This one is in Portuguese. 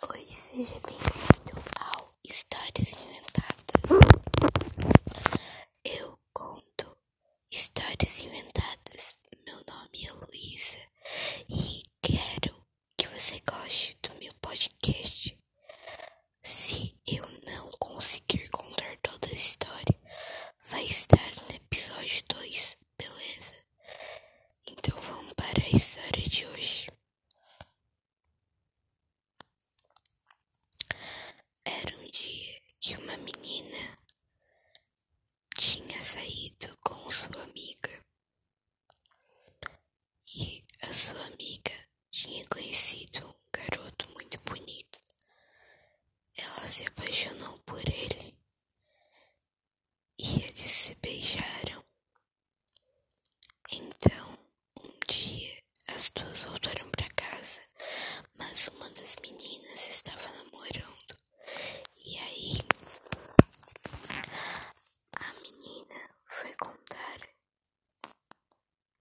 Oi, seja bem-vindo ao Histórias Inventadas. Eu conto histórias inventadas. Meu nome é Luísa e quero que você goste do meu podcast. Se eu não conseguir contar toda a história, vai estar no episódio 2, beleza? Então vamos para a história de hoje. menina tinha saído com sua amiga e a sua amiga tinha conhecido um garoto muito bonito. Ela se apaixonou por ele e eles se beijaram. Então, um dia, as duas voltaram para casa, mas uma das meninas